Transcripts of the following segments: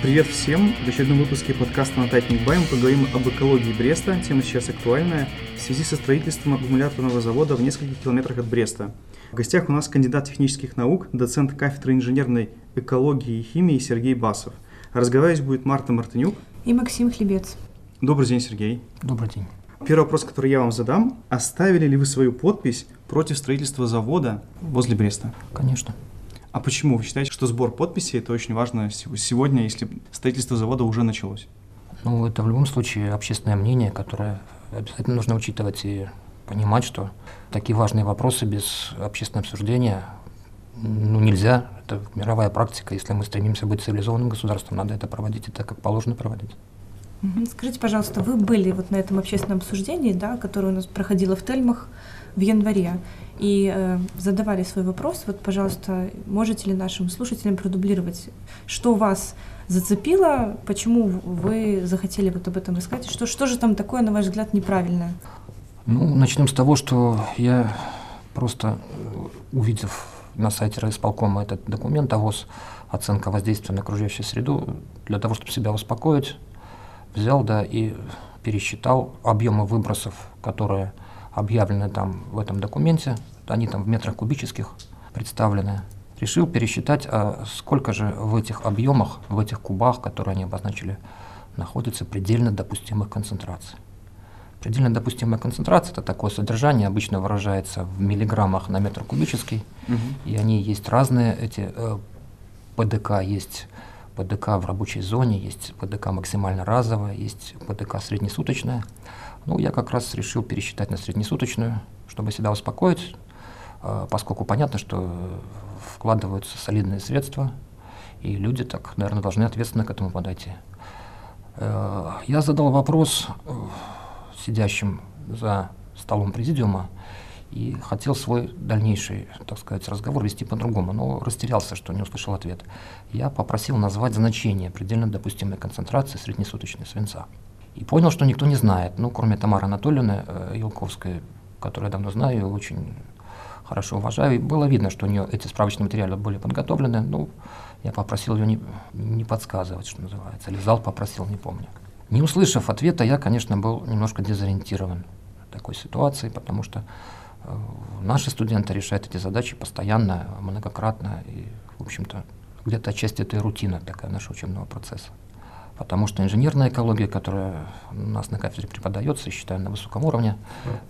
Привет всем! В очередном выпуске подкаста на Тайтник Бай мы поговорим об экологии Бреста. Тема сейчас актуальная в связи со строительством аккумуляторного завода в нескольких километрах от Бреста. В гостях у нас кандидат технических наук, доцент кафедры инженерной экологии и химии Сергей Басов. Разговаривать будет Марта Мартынюк и Максим Хлебец. Добрый день, Сергей. Добрый день. Первый вопрос, который я вам задам. Оставили ли вы свою подпись против строительства завода возле Бреста? Конечно. А почему вы считаете, что сбор подписей это очень важно сегодня, если строительство завода уже началось? Ну, это в любом случае общественное мнение, которое обязательно нужно учитывать и понимать, что такие важные вопросы без общественного обсуждения ну, нельзя. Это мировая практика. Если мы стремимся быть цивилизованным государством, надо это проводить и так, как положено проводить. Скажите, пожалуйста, вы были вот на этом общественном обсуждении, да, которое у нас проходило в Тельмах в январе, и э, задавали свой вопрос. Вот, пожалуйста, можете ли нашим слушателям продублировать, что вас зацепило, почему вы захотели вот об этом рассказать, что, что же там такое, на ваш взгляд, неправильное? Ну, начнем с того, что я просто, увидев на сайте райисполкома этот документ ОВОЗ, оценка воздействия на окружающую среду, для того, чтобы себя успокоить, взял, да, и пересчитал объемы выбросов, которые объявлены там в этом документе, они там в метрах кубических представлены. Решил пересчитать, а сколько же в этих объемах, в этих кубах, которые они обозначили, находится предельно допустимых концентраций. Предельно допустимая концентрация – это такое содержание, обычно выражается в миллиграммах на метр кубический, угу. и они есть разные, эти э, ПДК есть ПДК в рабочей зоне, есть ПДК максимально разовая, есть ПДК среднесуточная. Ну, я как раз решил пересчитать на среднесуточную, чтобы себя успокоить, поскольку понятно, что вкладываются солидные средства, и люди так, наверное, должны ответственно к этому подойти. Э, я задал вопрос э, сидящим за столом президиума, и хотел свой дальнейший, так сказать, разговор вести по-другому, но растерялся, что не услышал ответ. Я попросил назвать значение предельно допустимой концентрации среднесуточной свинца. И понял, что никто не знает, ну, кроме Тамары Анатольевны э, Елковской, которую я давно знаю очень хорошо уважаю. И было видно, что у нее эти справочные материалы были подготовлены. Ну, я попросил ее не, не подсказывать, что называется. Или зал попросил, не помню. Не услышав ответа, я, конечно, был немножко дезориентирован такой ситуации, потому что Э, наши студенты решают эти задачи постоянно, многократно, и, в общем-то, где-то отчасти это и рутина такая нашего учебного процесса. Потому что инженерная экология, которая у нас на кафедре преподается, считаю, на высоком уровне,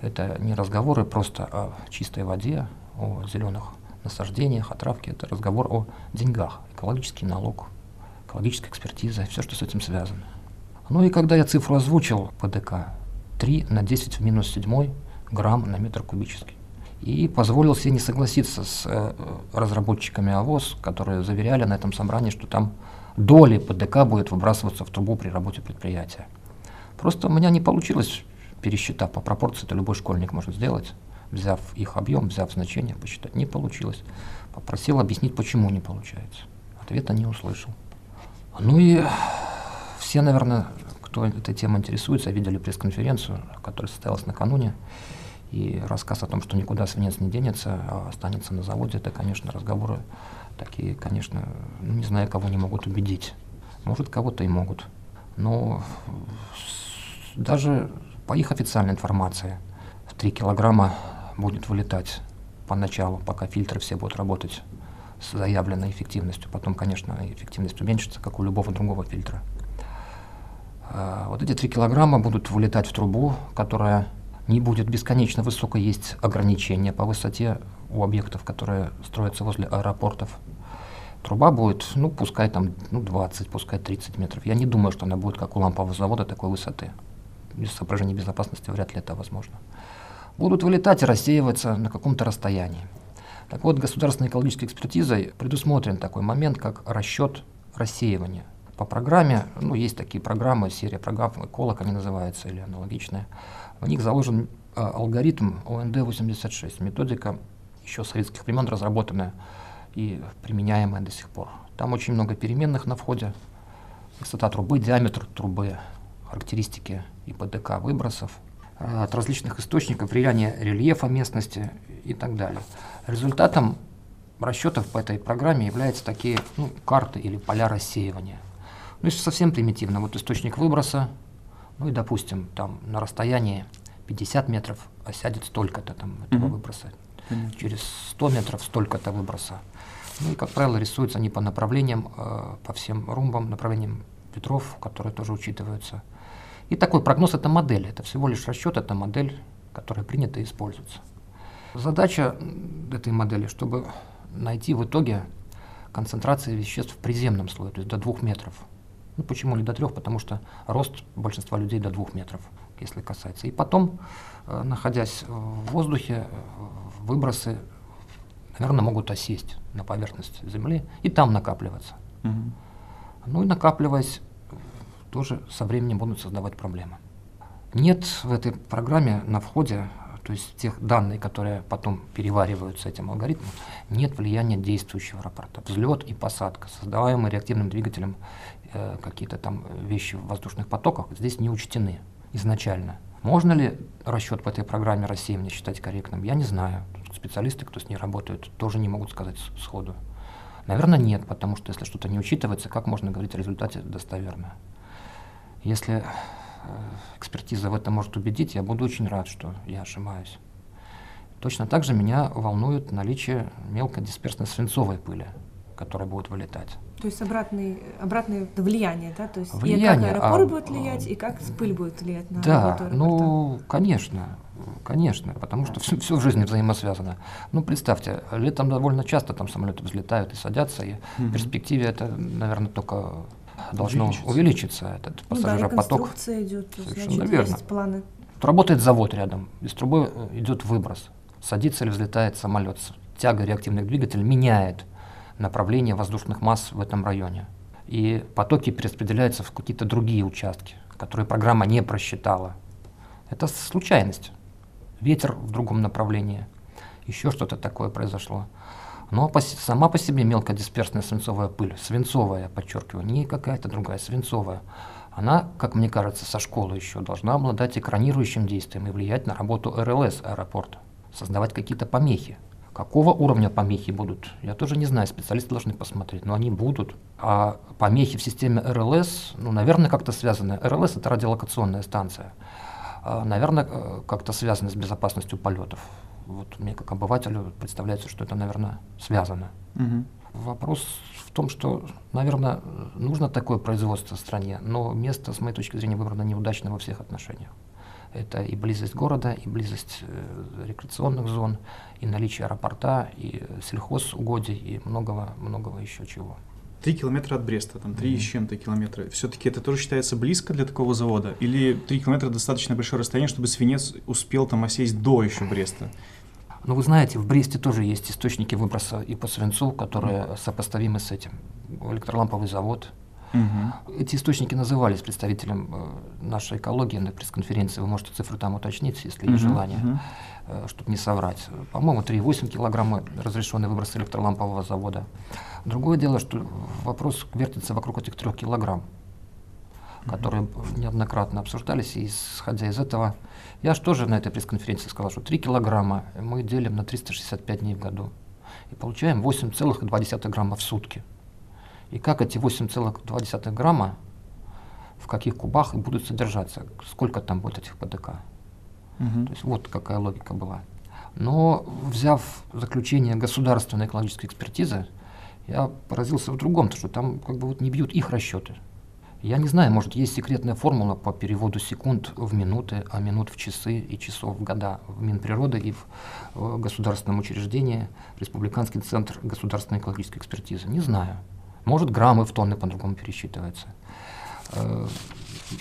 это не разговоры просто о чистой воде, о зеленых насаждениях, о травке, это разговор о деньгах, экологический налог, экологическая экспертиза, все, что с этим связано. Ну и когда я цифру озвучил ПДК, 3 на 10 в минус 7 грамм на метр кубический. И позволил себе не согласиться с э, разработчиками АВОЗ, которые заверяли на этом собрании, что там доли ПДК будет выбрасываться в трубу при работе предприятия. Просто у меня не получилось пересчитать по пропорции, это любой школьник может сделать, взяв их объем, взяв значение, посчитать. Не получилось. Попросил объяснить, почему не получается. Ответа не услышал. Ну и все, наверное, кто этой темой интересуется, видели пресс-конференцию, которая состоялась накануне. И рассказ о том, что никуда свинец не денется, а останется на заводе, это, конечно, разговоры такие, конечно, ну, не знаю, кого не могут убедить. Может, кого-то и могут. Но даже по их официальной информации 3 килограмма будет вылетать поначалу, пока фильтры все будут работать с заявленной эффективностью. Потом, конечно, эффективность уменьшится, как у любого другого фильтра. А, вот эти 3 килограмма будут вылетать в трубу, которая не будет бесконечно высокой, есть ограничения по высоте у объектов, которые строятся возле аэропортов. Труба будет, ну, пускай там ну, 20, пускай 30 метров. Я не думаю, что она будет, как у лампового завода, такой высоты. Без соображений безопасности вряд ли это возможно. Будут вылетать и рассеиваться на каком-то расстоянии. Так вот, государственной экологической экспертизой предусмотрен такой момент, как расчет рассеивания. По программе, ну, есть такие программы, серия программ, эколог они называются, или аналогичные, в них заложен э, алгоритм ОНД-86, методика еще советских времен разработанная и применяемая до сих пор. Там очень много переменных на входе. Высота трубы, диаметр трубы, характеристики и ПДК выбросов, э, от различных источников, влияние рельефа местности и так далее. Результатом расчетов по этой программе являются такие ну, карты или поля рассеивания. Ну, если совсем примитивно, вот источник выброса, ну и, допустим, там на расстоянии 50 метров осядет столько-то там этого Мгм. выброса, Через 100 метров столько-то выброса. Ну и, как правило, рисуются они по направлениям, э, по всем румбам, направлениям ветров, которые тоже учитываются. И такой прогноз – это модель, это всего лишь расчет, это модель, которая принята и используется. Задача этой модели, чтобы найти в итоге концентрации веществ в приземном слое, то есть до двух метров. Ну, почему не до трех? Потому что рост большинства людей до двух метров, если касается. И потом, э, находясь в воздухе, э, выбросы, наверное, могут осесть на поверхность Земли и там накапливаться. Мгм. Ну и накапливаясь, тоже со временем будут создавать проблемы. Нет в этой программе на входе, то есть тех данных, которые потом перевариваются этим алгоритмом, нет влияния действующего рапорта. Взлет и посадка, создаваемые реактивным двигателем э, какие-то там вещи в воздушных потоках, здесь не учтены изначально. Можно ли расчет по этой программе рассеивания считать корректным? Я не знаю. Специалисты, кто с ней работает, тоже не могут сказать сходу. Наверное, нет, потому что если что-то не учитывается, как можно говорить о результате достоверно? Если э, экспертиза в этом может убедить, я буду очень рад, что я ошибаюсь. Точно так же меня волнует наличие мелкодисперсной свинцовой пыли, которая будет вылетать. То есть обратный, обратное влияние, да? То есть и Влияние, как аэропорт а, будет влиять, а, и как пыль будет влиять на Да, работу аэропорта. ну, конечно, конечно, потому что все, в жизни взаимосвязано. Ну, представьте, летом довольно часто там самолеты взлетают и садятся, и Мгм. в перспективе это, наверное, только должно Увеличится. увеличиться, этот Ну да, пассажиропоток. идет, Совершенно значит, верно. есть планы. Вот Работает завод рядом, из трубы э, идет выброс. Садится или взлетает самолет. Тяга реактивных двигателей меняет направление воздушных масс в этом районе. И потоки перераспределяются в какие-то другие участки, которые программа не просчитала. Это случайность. Ветер в другом направлении. Еще что-то такое произошло. Но по сама по себе мелкодисперсная свинцовая пыль, свинцовая, подчеркиваю, не какая-то другая, свинцовая, она, как мне кажется, со школы еще должна обладать экранирующим действием и влиять на работу РЛС аэропорта, создавать какие-то помехи. Какого уровня помехи будут, я тоже не знаю, специалисты должны посмотреть, но они будут. А помехи в системе РЛС, ну, наверное, как-то связаны. РЛС – это радиолокационная станция. А, Наверное, э, как-то связано с безопасностью полетов. Вот мне как обывателю представляется, что это, наверное, связано. Мгм. Вопрос в том, что, наверное, нужно такое производство в стране, но место, с моей точки зрения, выбрано неудачно во всех отношениях. Это и близость города, и близость э, рекреационных зон, и наличие аэропорта, и сельхозугодий, и многого-многого еще чего. Три километра от Бреста, там три Мгм. с чем-то километра. Все-таки это тоже считается близко для такого завода? Или три километра достаточно большое расстояние, чтобы свинец успел там осесть до еще Бреста? Но вы знаете, в Бресте тоже есть источники выброса и по свинцу, которые сопоставимы с этим. Электроламповый завод. Мгм. Эти источники назывались представителем э, нашей экологии на пресс-конференции. Вы можете цифру там уточнить, если есть Мгм, желание, мгм. чтобы не соврать. По-моему, 3,8 килограмма разрешенный выброс электролампового завода. Другое дело, что вопрос вертится вокруг этих трех килограмм, которые неоднократно обсуждались, и исходя из этого, я же тоже на этой пресс-конференции сказал, что 3 килограмма мы делим на 365 дней в году и получаем 8,2 грамма в сутки. И как эти 8,2 грамма, в каких кубах и будут содержаться, сколько там будет этих ПДК. Мгм. То есть вот какая логика была. Но взяв заключение государственной экологической экспертизы, я поразился в другом, то что там как бы вот не бьют их расчеты. Я не знаю, может есть секретная формула по переводу секунд в минуты, а минут в часы и часов в года в Минприроды и в э, государственном учреждении Республиканский центр государственной экологической экспертизы. Не знаю. Может граммы в тонны по-другому пересчитываются. Э,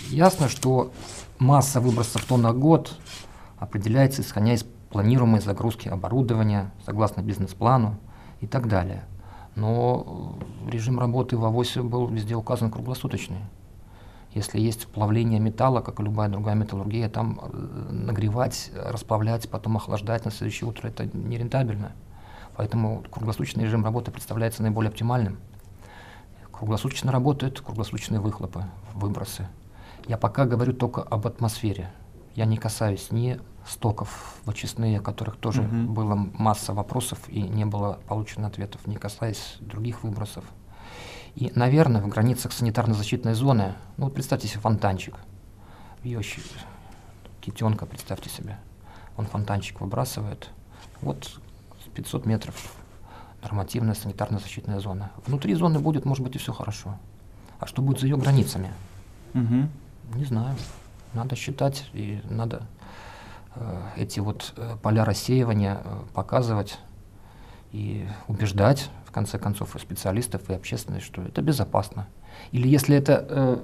Ясно, что масса выбросов тонн на год определяется исходя из планируемой загрузки оборудования, согласно бизнес-плану и так далее. Но э, режим работы в АВОСе был везде указан круглосуточный. Если есть плавление металла, как и любая другая металлургия, там э, нагревать, расплавлять, потом охлаждать на следующее утро, это нерентабельно. Поэтому круглосуточный режим работы представляется наиболее оптимальным. Круглосуточно работают круглосуточные выхлопы, выбросы. Я пока говорю только об атмосфере. Я не касаюсь ни стоков вычистные, о которых тоже Мгм. было масса вопросов и не было получено ответов, не касаясь других выбросов. И, наверное, в границах санитарно-защитной зоны, ну вот представьте себе фонтанчик, ее китенка, представьте себе, он фонтанчик выбрасывает, вот 500 метров нормативная санитарно-защитная зона. Внутри зоны будет, может быть, и все хорошо. А что будет за ее границами? Угу. Не знаю. Надо считать и надо э, эти вот э, поля рассеивания э, показывать и убеждать, в конце концов, и специалистов, и общественность, что это безопасно. Или если это э,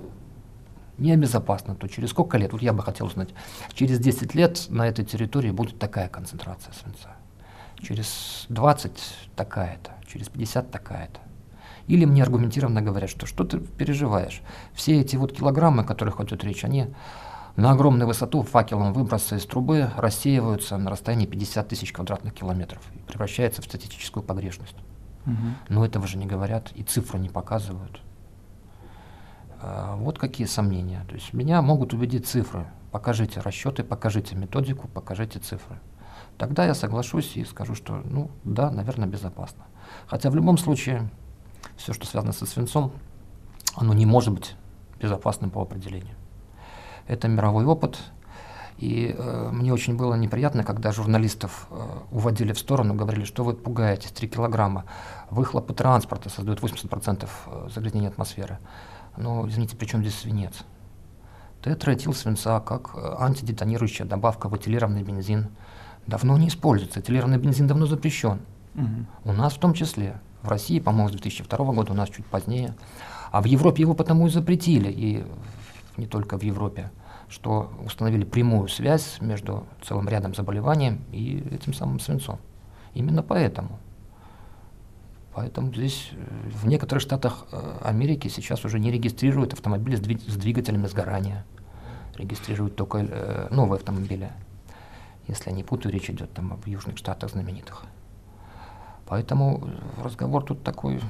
небезопасно, то через сколько лет, вот я бы хотел узнать, через 10 лет на этой территории будет такая концентрация свинца, через 20 такая-то, через 50 такая-то. Или мне аргументированно говорят, что что ты переживаешь? Все эти вот килограммы, о которых идет речь, они на огромную высоту факелом выброса из трубы рассеиваются на расстоянии 50 тысяч квадратных километров и превращаются в статистическую погрешность. Угу. Но этого же не говорят и цифры не показывают. А, вот какие сомнения. То есть меня могут убедить цифры. Покажите расчеты, покажите методику, покажите цифры. Тогда я соглашусь и скажу, что, ну, да, наверное, безопасно. Хотя в любом случае все, что связано со свинцом, оно не может быть безопасным по определению. Это мировой опыт, и э, мне очень было неприятно, когда журналистов э, уводили в сторону, говорили, что вы пугаетесь, 3 килограмма. Выхлопы транспорта создают 80% э, загрязнения атмосферы. Но, извините, при чем здесь свинец? Тетраэтил свинца как э, антидетонирующая добавка в этилированный бензин давно не используется. Этилированный бензин давно запрещен. Угу. У нас в том числе. В России, по-моему, с 2002 года, у нас чуть позднее. А в Европе его потому и запретили, и не только в Европе, что установили прямую связь между целым рядом заболеваний и этим самым свинцом. Именно поэтому. Поэтому здесь э, в некоторых штатах э, Америки сейчас уже не регистрируют автомобили с, с двигателями сгорания. Регистрируют только э, новые автомобили. Если я не путаю, речь идет там об южных штатах знаменитых. Поэтому разговор тут такой,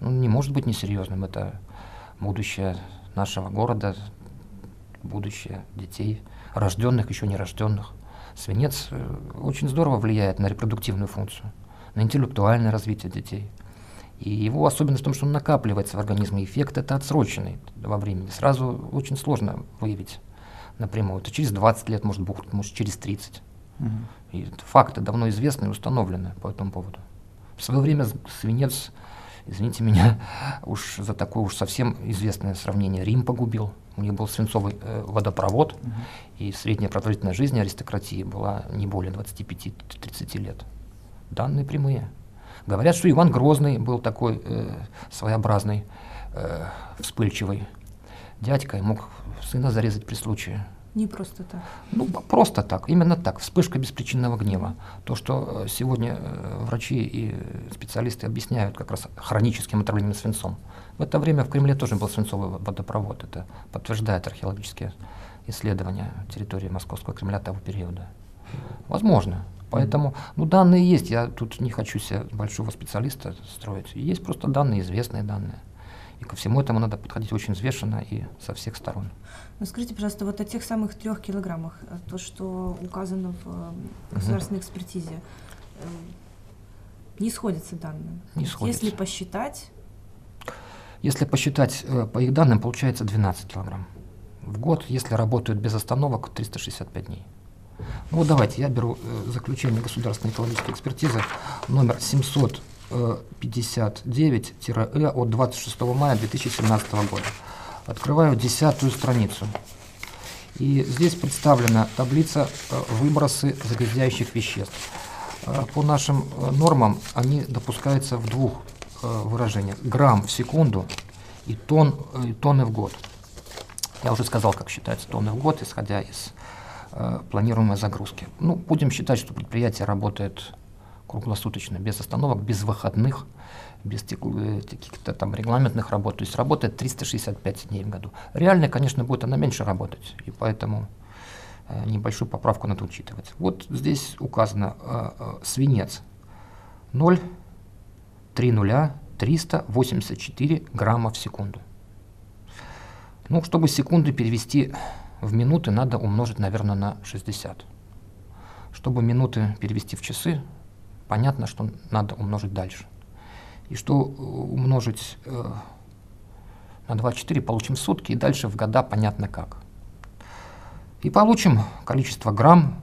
ну, не может быть несерьезным. Это будущее нашего города, будущее детей, рожденных, еще не рожденных. Свинец э, очень здорово влияет на репродуктивную функцию, на интеллектуальное развитие детей. И его особенность в том, что он накапливается в организме. Эффект это отсроченный во времени. Сразу очень сложно выявить напрямую. Это через 20 лет может может через 30. Угу. И факты давно известны и установлены по этому поводу. В свое время свинец, извините меня, уж за такое уж совсем известное сравнение, Рим погубил. У них был свинцовый э, водопровод, угу. и средняя продолжительность жизни аристократии была не более 25-30 лет. Данные прямые. Говорят, что Иван Грозный был такой э, своеобразный, э, вспыльчивый дядька и мог сына зарезать при случае. Не просто так. Ну, просто так, именно так, вспышка беспричинного гнева. То, что э, сегодня э, врачи и специалисты объясняют как раз хроническим отравлением свинцом. В это время в Кремле тоже был свинцовый водопровод. Это подтверждает археологические исследования территории Московского Кремля того периода. Возможно. Поэтому, ну, данные есть. Я тут не хочу себе большого специалиста строить. Есть просто данные, известные данные. И ко всему этому надо подходить очень взвешенно и со всех сторон. Ну, скажите, пожалуйста, вот о тех самых трех килограммах, э, то, что указано в э, государственной угу. экспертизе, э, не сходятся данные. Не сходятся. Если посчитать... Если посчитать по их данным, получается 12 килограмм. В год, если работают без остановок, 365 дней. Ну вот давайте, я беру заключение государственной экологической экспертизы номер 700 59-Э от 26 мая 2017 года. Открываю десятую страницу. И здесь представлена таблица э, выбросы загрязняющих веществ. Э, по нашим э, нормам они допускаются в двух выражениях. Грамм в секунду и, тон, и тонны в год. Я уже сказал, как считается тонны в год, исходя из планируемой загрузки. Ну, будем считать, что предприятие работает круглосуточно, без остановок, без выходных, без э, каких-то там регламентных работ. То есть работает 365 дней в году. Реально, конечно, будет она меньше работать, и поэтому э, небольшую поправку надо учитывать. Вот здесь указано э, э, свинец 0, 3 нуля, 384 грамма в секунду. Ну, чтобы секунды перевести в минуты, надо умножить, наверное, на 60. Чтобы минуты перевести в часы, понятно, что надо умножить дальше. И что умножить э, на 24 получим сутки, и дальше в года понятно как. И получим количество грамм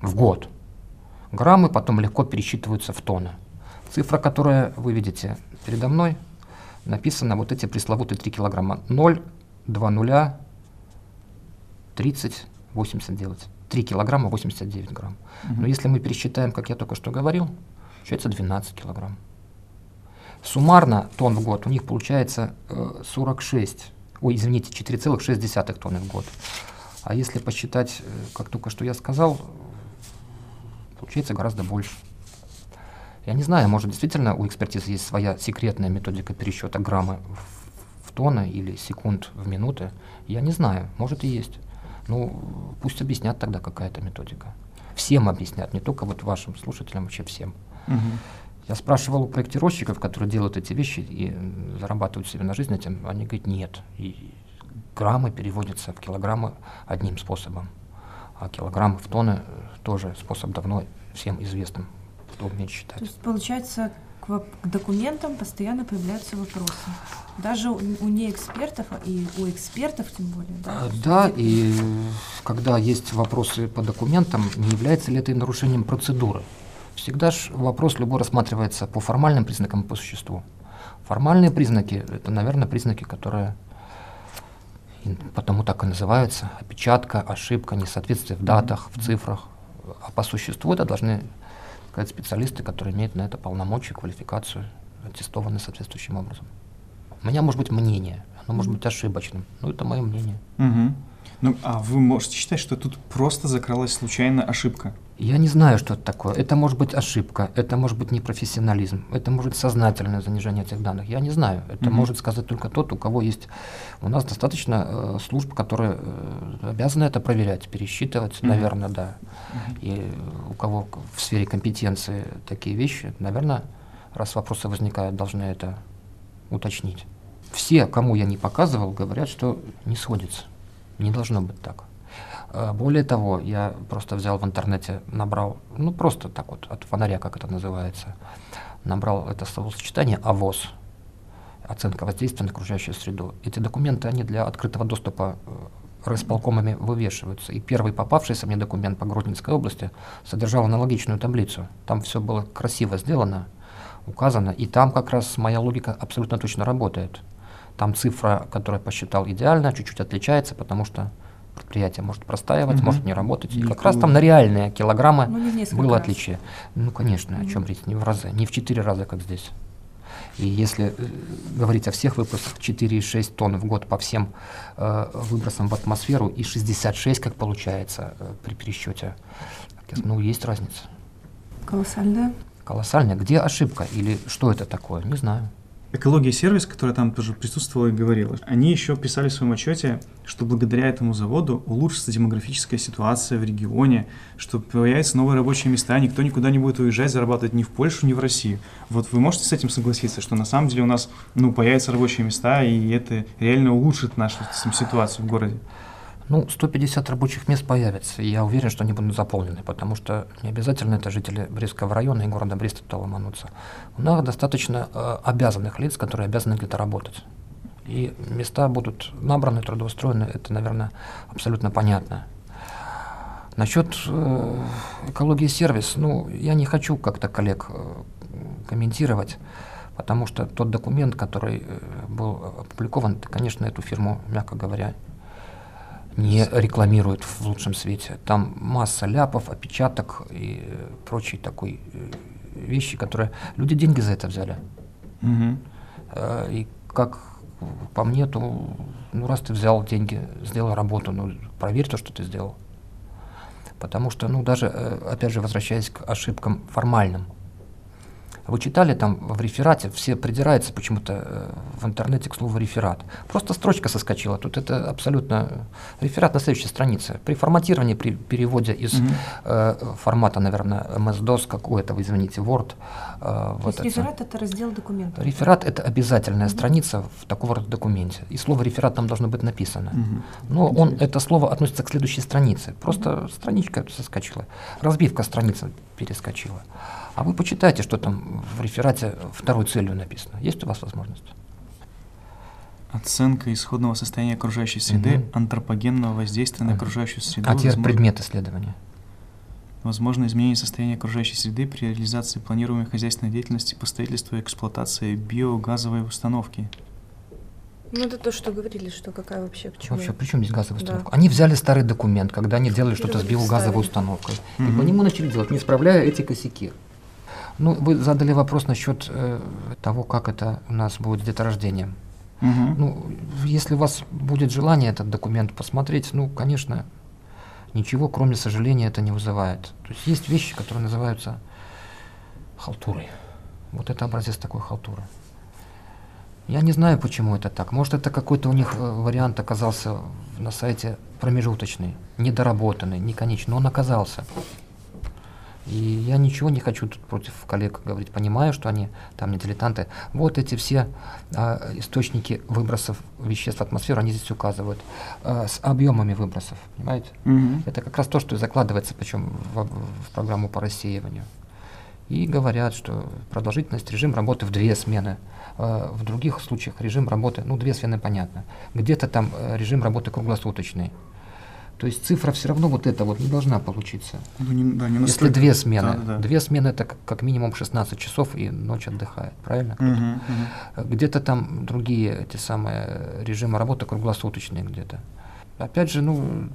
в год. Граммы потом легко пересчитываются в тонны. Цифра, которую вы видите передо мной, написана вот эти пресловутые 3 килограмма. 0, 2 нуля, 30, 80 делать. 3 килограмма 89 грамм. Но если мы пересчитаем, как я только что говорил, получается 12 килограмм. Суммарно тонн в год у них получается э, 46, ой, извините, 4,6 тонны в год. А если посчитать, э, как только что я сказал, получается гораздо больше. Я не знаю, может действительно у экспертизы есть своя секретная методика пересчета граммы в, в тонны или секунд в минуты. Я не знаю, может и есть. Ну, пусть объяснят тогда какая-то методика. Всем объяснят, не только вот вашим слушателям, вообще всем. Угу. Я спрашивал у проектировщиков, которые делают эти вещи и зарабатывают себе на жизнь этим, они говорят, нет. И граммы переводятся в килограммы одним способом, а килограммы в тонны тоже способ давно всем известным, кто умеет считать. То есть, получается, к, документам постоянно появляются вопросы. Даже у, неэкспертов и у экспертов тем более. Да, а, да и когда есть вопросы по документам, не является ли это нарушением процедуры? Всегда же вопрос любой рассматривается по формальным признакам и по существу. Формальные признаки – это, наверное, признаки, которые потому так и называются. Опечатка, ошибка, несоответствие в датах, в цифрах. А по существу это должны сказать специалисты, которые имеют на это полномочия, квалификацию, аттестованы соответствующим образом. У меня может быть мнение, оно может быть ошибочным, но это мое мнение. Угу. Ну, а вы можете считать, что тут просто закралась случайно ошибка? Я не знаю, что это такое. Это может быть ошибка, это может быть непрофессионализм, это может быть сознательное занижение этих данных. Я не знаю. Это mm-hmm. может сказать только тот, у кого есть... У нас достаточно э, служб, которые э, обязаны это проверять, пересчитывать, mm-hmm. наверное, да. Mm-hmm. И у кого в сфере компетенции такие вещи, наверное, раз вопросы возникают, должны это уточнить. Все, кому я не показывал, говорят, что не сходится. Не должно быть так. А, более того, я просто взял в интернете, набрал, ну просто так вот, от фонаря, как это называется, набрал это словосочетание АВОЗ, оценка воздействия на окружающую среду. Эти документы, они для открытого доступа э, райисполкомами вывешиваются. И первый попавшийся мне документ по Гродненской области содержал аналогичную таблицу. Там все было красиво сделано, указано, и там как раз моя логика абсолютно точно работает. Там цифра, которую я посчитал идеально, чуть-чуть отличается, потому что предприятие может простаивать, угу. может не работать. И как раз там на реальные килограммы ну, было раз. отличие. Ну, конечно, угу. о чем речь, не в разы, не в четыре раза, как здесь. И если э, говорить о всех выпусках, 4,6 тонн в год по всем э, выбросам в атмосферу и 66, как получается э, при пересчете, ну, есть разница. Колоссальная. Колоссальная. Где ошибка или что это такое, не знаю. Экология сервис, которая там тоже присутствовала и говорила, они еще писали в своем отчете, что благодаря этому заводу улучшится демографическая ситуация в регионе, что появятся новые рабочие места, никто никуда не будет уезжать, зарабатывать ни в Польшу, ни в Россию. Вот вы можете с этим согласиться, что на самом деле у нас ну, появятся рабочие места, и это реально улучшит нашу ситуацию в городе? Ну, 150 рабочих мест появится, и я уверен, что они будут заполнены, потому что не обязательно это жители Брестского района и города Бреста туда ломанутся. У нас достаточно э, обязанных лиц, которые обязаны где-то работать. И места будут набраны, трудоустроены, это, наверное, абсолютно понятно. Насчет э, экологии сервис, ну, я не хочу как-то коллег э, комментировать, потому что тот документ, который э, был опубликован, конечно, эту фирму, мягко говоря, не рекламируют в лучшем свете. Там масса ляпов, опечаток и прочей такой э, вещи, которые люди деньги за это взяли. Угу. И как по мне, то ну раз ты взял деньги, сделал работу, ну проверь то, что ты сделал. Потому что, ну даже, э, опять же, возвращаясь к ошибкам формальным, вы читали там в реферате, все придираются почему-то э, в интернете к слову реферат. Просто строчка соскочила. Тут это абсолютно реферат на следующей странице. При форматировании, при переводе из угу. э, формата, наверное, MS-DOS какого-то, извините, Word. Э, То вот есть это. реферат – это раздел документа? Реферат – это обязательная угу. страница в такого рода документе. И слово реферат там должно быть написано. Угу. Но он, это слово относится к следующей странице. Просто угу. страничка соскочила. Разбивка страницы перескочила. А вы почитайте, что там в реферате второй целью написано. Есть у вас возможность? Оценка исходного состояния окружающей среды, Мгм. антропогенного воздействия на окружающую среду. А теперь возможно- предмет исследования. Возможно изменение состояния окружающей среды при реализации планируемой хозяйственной деятельности по строительству и эксплуатации биогазовой установки. Ну, это то, что говорили, что какая вообще к чему. Вообще, при чем здесь газовая Да. установка? Они взяли старый документ, когда они делали что-то с биогазовой установкой. И Мгм. по нему начали делать, не исправляя эти косяки. Ну, вы задали вопрос насчет э, того, как это у нас будет с деторождением. Мгм. Ну, если у вас будет желание этот документ посмотреть, ну, конечно, ничего, кроме сожаления, это не вызывает. То есть есть вещи, которые называются халтурой. Вот это образец такой халтуры. Я не знаю, почему это так. Может, это какой-то у них э, вариант оказался на сайте промежуточный, недоработанный, не конечный, но он оказался. И я ничего не хочу тут против коллег говорить. Понимаю, что они там не дилетанты. Вот эти все а, источники выбросов веществ в атмосферу, они здесь указывают, а, с объемами выбросов. Понимаете? Мгм. Это как раз то, что и закладывается, причем в, в программу по рассеиванию. И говорят, что продолжительность режим работы в две смены. Э, В других случаях режим работы, ну, две смены понятно. Где-то там э, режим работы круглосуточный. То есть цифра все равно вот эта вот не должна получиться. Ну, не, да, не Если настолько- две смены, Да, да, да. две смены это как, как минимум 16 часов и ночь отдыхает, правильно? Мгм. Э, Где-то там другие эти самые режимы работы круглосуточные где-то. Опять же, ну,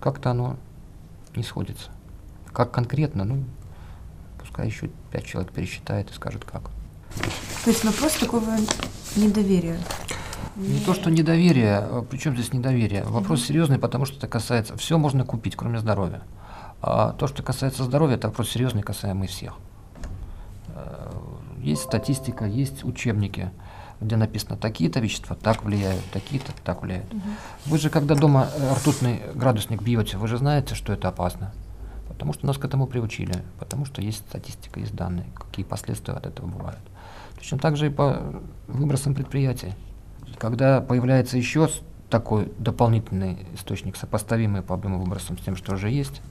как-то оно не сходится. Как конкретно, ну, пускай еще пять человек пересчитает и скажет как. То есть вопрос такого недоверия. Не то, что недоверие, причем здесь недоверие. Вопрос серьезный, потому что это касается, все можно купить, кроме здоровья. А то, что касается здоровья, это вопрос серьезный, касаемый всех. Э, Есть статистика, есть учебники, где написано, такие-то вещества так влияют, такие-то так влияют. Вы же, когда дома ртутный градусник бьете, вы же знаете, что это опасно. Потому что нас к этому приучили, потому что есть статистика, есть данные, какие последствия от этого бывают. Точно так же и по выбросам предприятий. Когда появляется еще такой дополнительный источник, сопоставимый по объему выбросам с тем, что уже есть,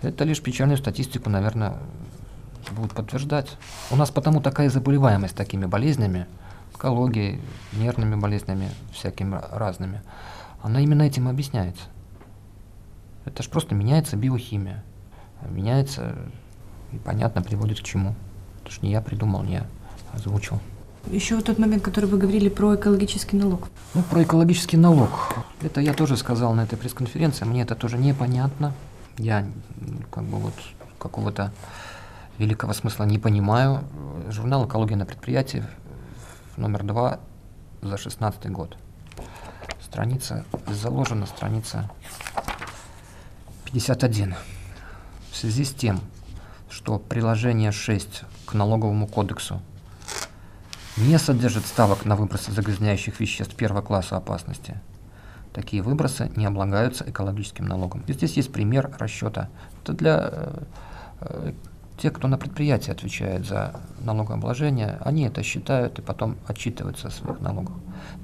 это лишь печальную статистику, наверное, будут подтверждать. У нас потому такая заболеваемость такими болезнями, онкологией, нервными болезнями, всякими ра- разными, она именно этим объясняется. Это же просто меняется биохимия. Меняется, и понятно, приводит к чему. Это ж не я придумал, не я озвучил. Еще вот тот момент, который вы говорили про экологический налог. Ну, про экологический налог. Это я тоже сказал на этой пресс-конференции. Мне это тоже непонятно. Я как бы вот какого-то великого смысла не понимаю. Журнал «Экология на предприятии» номер два за 16 год. Страница, заложена страница 51. В связи с тем, что приложение 6 к налоговому кодексу не содержит ставок на выбросы загрязняющих веществ первого класса опасности. Такие выбросы не облагаются экологическим налогом. И здесь есть пример расчета. Это для э, э, тех, кто на предприятии отвечает за налогообложение, они это считают и потом отчитываются о своих налогах.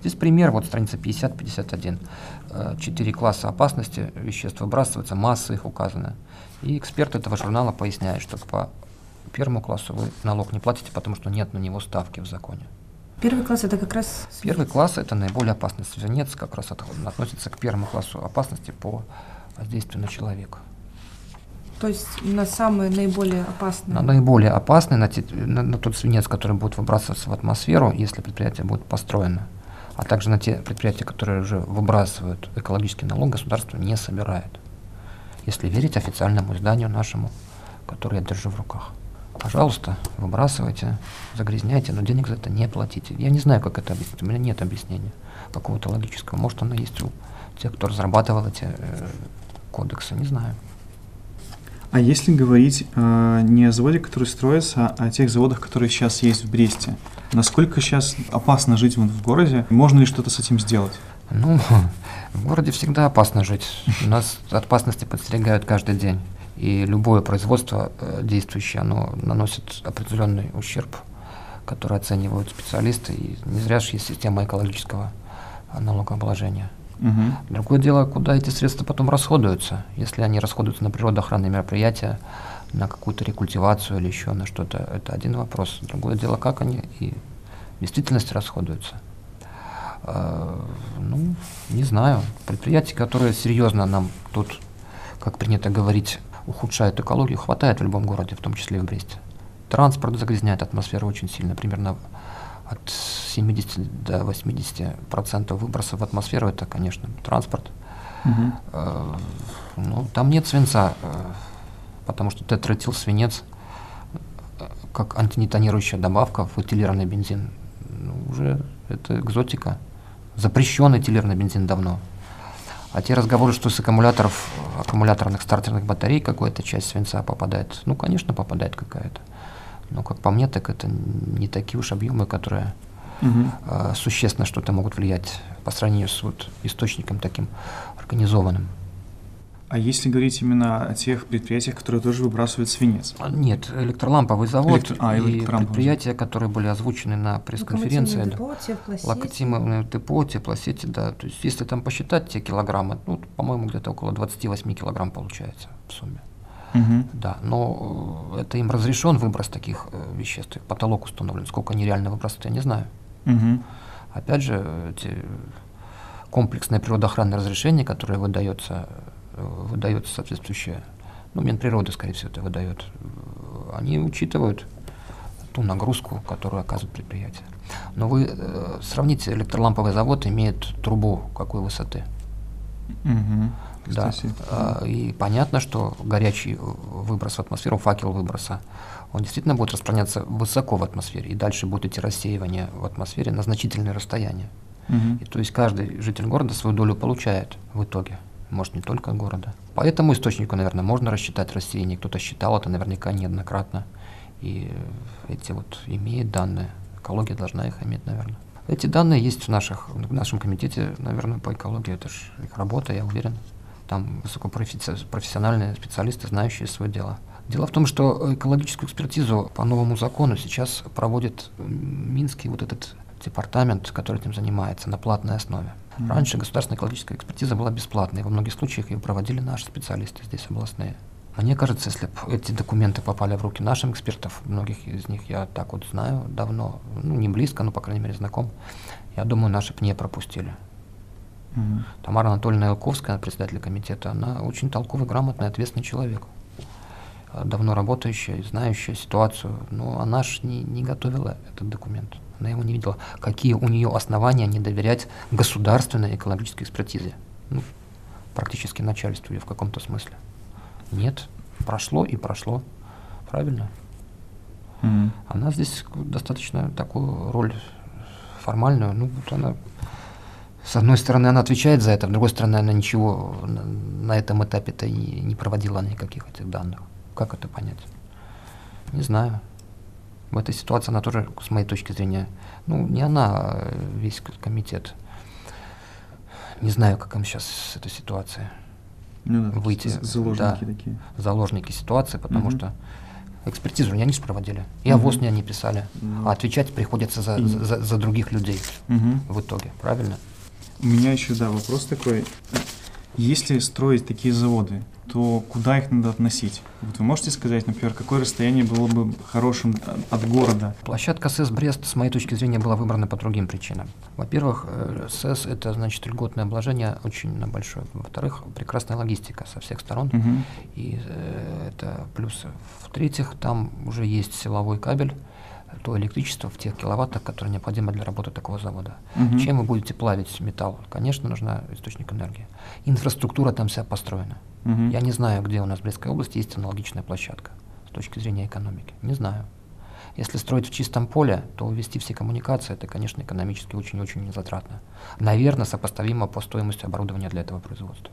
Здесь пример, вот страница 50-51. Э, Четыре класса опасности веществ выбрасываются, масса их указана. И эксперт этого журнала поясняет, что по первому классу вы налог не платите, потому что нет на него ставки в законе. Первый класс это как раз Первый класс – это наиболее опасный. Свинец как раз от- относится к первому классу опасности по воздействию на человека. То есть на самые наиболее опасные. На наиболее опасный, на, те- на- на тот свинец, который будет выбрасываться в атмосферу, если предприятие будет построено, а также на те предприятия, которые уже выбрасывают экологический налог, государство не собирает. Если верить официальному изданию нашему, которое я держу в руках. Пожалуйста, выбрасывайте, загрязняйте, но денег за это не платите. Я не знаю, как это объяснить. У меня нет объяснения какого-то логического. Может, оно есть у тех, кто разрабатывал эти э, кодексы, не знаю. А если говорить э, не о заводе, который строится, а о тех заводах, которые сейчас есть в Бресте, насколько сейчас опасно жить вот в городе? Можно ли что-то с этим сделать? Ну, в городе всегда опасно жить. Нас опасности подстерегают каждый день. И любое производство э, действующее, оно наносит определенный ущерб, который оценивают специалисты. И не зря же есть система экологического налогообложения. Мгм. Другое дело, куда эти средства потом расходуются. Если они расходуются на природоохранные мероприятия, на какую-то рекультивацию или еще на что-то, это один вопрос. Другое дело, как они и в действительности расходуются. Э, ну, не знаю. Предприятия, которые серьезно нам тут, как принято говорить, ухудшают экологию, хватает в любом городе, в том числе и в Бресте. Транспорт загрязняет атмосферу очень сильно, примерно от 70 до 80 процентов выбросов в атмосферу это, конечно, транспорт. Угу. Ну, там нет свинца, э, потому что тетратил свинец э, как антинитонирующая добавка в этилированный бензин. Ну, уже это экзотика. Запрещенный этилированный бензин давно. А те разговоры, что с аккумуляторов, аккумуляторных стартерных батарей какая-то часть свинца попадает, ну, конечно, попадает какая-то. Но, как по мне, так это не такие уж объемы, которые угу. э, существенно что-то могут влиять по сравнению с вот источником таким организованным. А если говорить именно о тех предприятиях, которые тоже выбрасывают свинец? А, нет, электроламповый завод Электро... а, и предприятия, которые были озвучены на пресс-конференции. Локомотивное депо, теплосети, да. То есть если там посчитать те килограммы, ну, по-моему, где-то около 28 килограмм получается в сумме. Угу. Да, но э, это им разрешен выброс таких э, веществ, потолок установлен. Сколько они реально выбрасывают, я не знаю. Угу. Опять же, эти комплексное природоохранное разрешение, которое выдается, э, выдается соответствующее, ну, Минприроды, скорее всего, это выдает, они учитывают ту нагрузку, которую оказывает предприятие. Но вы э, сравните, электроламповый завод имеет трубу какой высоты. Угу. Да. А, и понятно, что горячий выброс в атмосферу, факел выброса, он действительно будет распространяться высоко в атмосфере, и дальше будет идти рассеивание в атмосфере на значительные расстояния. Угу. И то есть каждый житель города свою долю получает в итоге, может не только города. По этому источнику, наверное, можно рассчитать рассеяние, кто-то считал это наверняка неоднократно, и эти вот имеют данные, экология должна их иметь, наверное. Эти данные есть в, наших, в нашем комитете, наверное, по экологии, это же их работа, я уверен там высокопрофессиональные специалисты, знающие свое дело. Дело в том, что экологическую экспертизу по новому закону сейчас проводит Минский вот этот департамент, который этим занимается на платной основе. Mm-hmm. Раньше государственная экологическая экспертиза была бесплатной, во многих случаях ее проводили наши специалисты здесь областные. Мне кажется, если бы эти документы попали в руки наших экспертов, многих из них я так вот знаю давно, ну не близко, но по крайней мере знаком, я думаю, наши бы не пропустили. Угу. Тамара Анатольевна Илковская, председатель комитета, она очень толковый, грамотный, ответственный человек. Давно работающая, знающая ситуацию. Но она же не, не готовила этот документ. Она его не видела. Какие у нее основания не доверять государственной экологической экспертизе? Ну, практически начальству ее в каком-то смысле. Нет. Прошло и прошло. Правильно? Mm-hmm. Она здесь достаточно такую роль формальную, ну вот она с одной стороны, она отвечает за это, с другой стороны, она ничего на, на этом этапе-то и не проводила никаких этих данных. Как это понять? Не знаю. В этой ситуации она тоже, с моей точки зрения, ну, не она, а весь комитет. Не знаю, как им сейчас с этой ситуации ну, да, выйти. Заложники да, такие. Заложники ситуации, потому угу. что экспертизу не они же проводили. И угу. ОВОЗ не они писали. Угу. А отвечать приходится за, за, за, за других людей угу. в итоге, правильно? У меня еще, да, вопрос такой. Если строить такие заводы, то куда их надо относить? Вот вы можете сказать, например, какое расстояние было бы хорошим от города? Площадка СЭС Брест, с моей точки зрения, была выбрана по другим причинам. Во-первых, э, СЭС – это, значит, льготное обложение очень большое. Во-вторых, прекрасная логистика со всех сторон. Угу. И э, это плюсы. В-третьих, там уже есть силовой кабель, то электричество в тех киловаттах, которые необходимы для работы такого завода. Угу. Чем вы будете плавить металл? Конечно, нужна источник энергии. Инфраструктура там вся построена. Угу. Я не знаю, где у нас в Брестской области есть аналогичная площадка с точки зрения экономики. Не знаю. Если строить в чистом поле, то увести все коммуникации, это, конечно, экономически очень-очень затратно. Наверное, сопоставимо по стоимости оборудования для этого производства.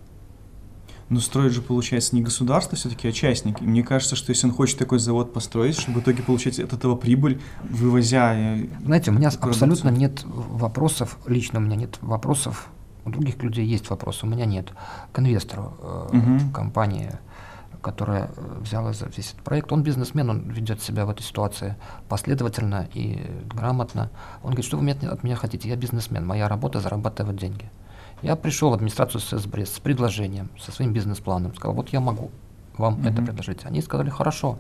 Но строит же, получается, не государство все-таки, а частник. И мне кажется, что если он хочет такой завод построить, чтобы в итоге получать от этого прибыль, вывозя... Э, Знаете, у меня абсолютно нет вопросов, лично у меня нет вопросов, у других людей есть вопросы, у меня нет. К инвестору э, угу. компании, которая э, взяла за весь этот проект, он бизнесмен, он ведет себя в этой ситуации последовательно и грамотно. Он говорит, что вы от меня хотите? Я бизнесмен, моя работа зарабатывать деньги. Я пришел в администрацию СС Брест с предложением, со своим бизнес-планом. Сказал, вот я могу вам mm-hmm. это предложить. Они сказали, хорошо,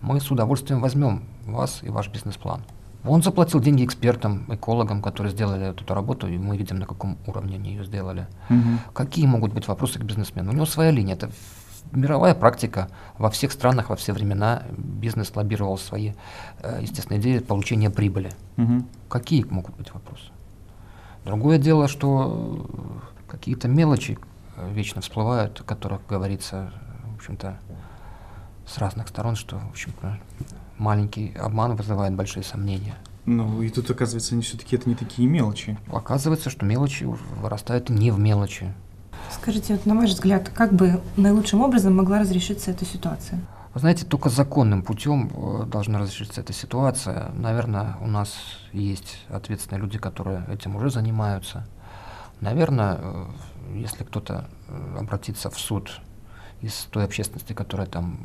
мы с удовольствием возьмем вас и ваш бизнес-план. Он заплатил деньги экспертам, экологам, которые сделали эту работу, и мы видим, на каком уровне они ее сделали. Мгм. Какие могут быть вопросы к бизнесмену? У него своя линия. Это мировая практика. Во всех странах, во все времена бизнес лоббировал свои, э, естественно, идеи получения прибыли. Мгм. Какие могут быть вопросы? Другое дело, что э, какие-то мелочи э, вечно всплывают, о которых говорится, в общем-то, с разных сторон, что, в общем-то, маленький обман вызывает большие сомнения. Ну, и тут, оказывается, они все-таки это не такие мелочи. Оказывается, что мелочи вырастают не в мелочи. Скажите, вот на ваш взгляд, как бы наилучшим образом могла разрешиться эта ситуация? Вы знаете, только законным путем э, должна разрешиться эта ситуация. Наверное, у нас есть ответственные люди, которые этим уже занимаются. Наверное, э, если кто-то э, обратится в суд из той общественности, которая там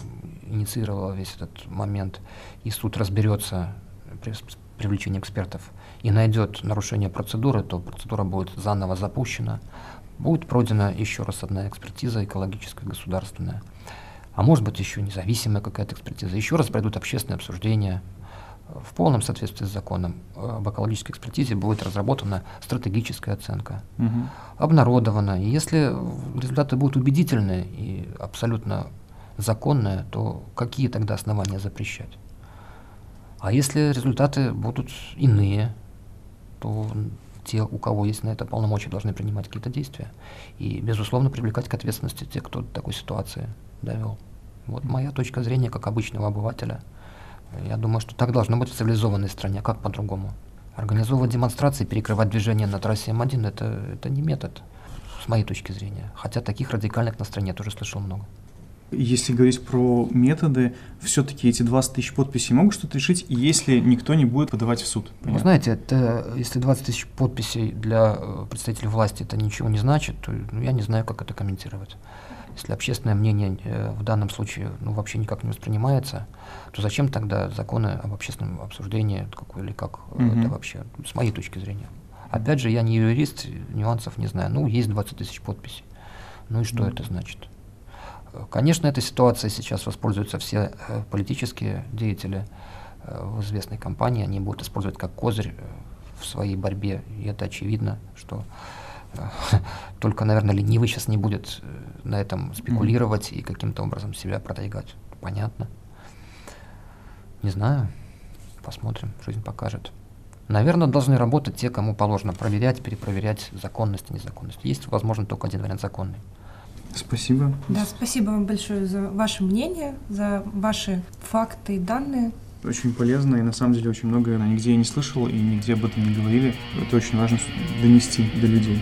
инициировала весь этот момент, и суд разберется при привлечении экспертов и найдет нарушение процедуры, то процедура будет заново запущена, будет пройдена еще раз одна экспертиза экологическая, государственная, а может быть еще независимая какая-то экспертиза, еще раз пройдут общественные обсуждения. В полном соответствии с законом об экологической экспертизе будет разработана стратегическая оценка Мгм. обнародовано. И если результаты будут убедительные и абсолютно законные, то какие тогда основания запрещать? А если результаты будут иные, то те, у кого есть на это полномочия, должны принимать какие-то действия. И, безусловно, привлекать к ответственности тех, кто до такой ситуации довел. Вот моя точка зрения как обычного обывателя. Я думаю, что так должно быть в цивилизованной стране, как по-другому. Организовывать демонстрации, перекрывать движение на трассе М1 это, это не метод, с моей точки зрения. Хотя таких радикальных настроений я тоже слышал много. Если говорить про методы, все-таки эти 20 тысяч подписей могут что-то решить, если никто не будет подавать в суд. Вы Понятно? знаете, это, если 20 тысяч подписей для э, представителей власти это ничего не значит, то ну, я не знаю, как это комментировать. Если общественное мнение э, в данном случае ну, вообще никак не воспринимается, то зачем тогда законы об общественном обсуждении как, или как Мгм. это вообще, с моей точки зрения. Опять же, я не юрист, нюансов не знаю. Ну, есть 20 тысяч подписей. Ну и что Мгм. это значит? Конечно, этой ситуацией сейчас воспользуются все э, политические деятели э, в известной компании. Они будут использовать как козырь э, в своей борьбе. И это очевидно, что только, наверное, ленивый сейчас не будет на этом спекулировать и каким-то образом себя продвигать. Понятно. Не знаю. Посмотрим, жизнь покажет. Наверное, должны работать те, кому положено проверять, перепроверять законность и незаконность. Есть, возможно, только один вариант законный. Спасибо. Да, спасибо вам большое за ваше мнение, за ваши факты и данные. Очень полезно, и на самом деле очень много я нигде я не слышал, и нигде об этом не говорили. Это очень важно донести до людей.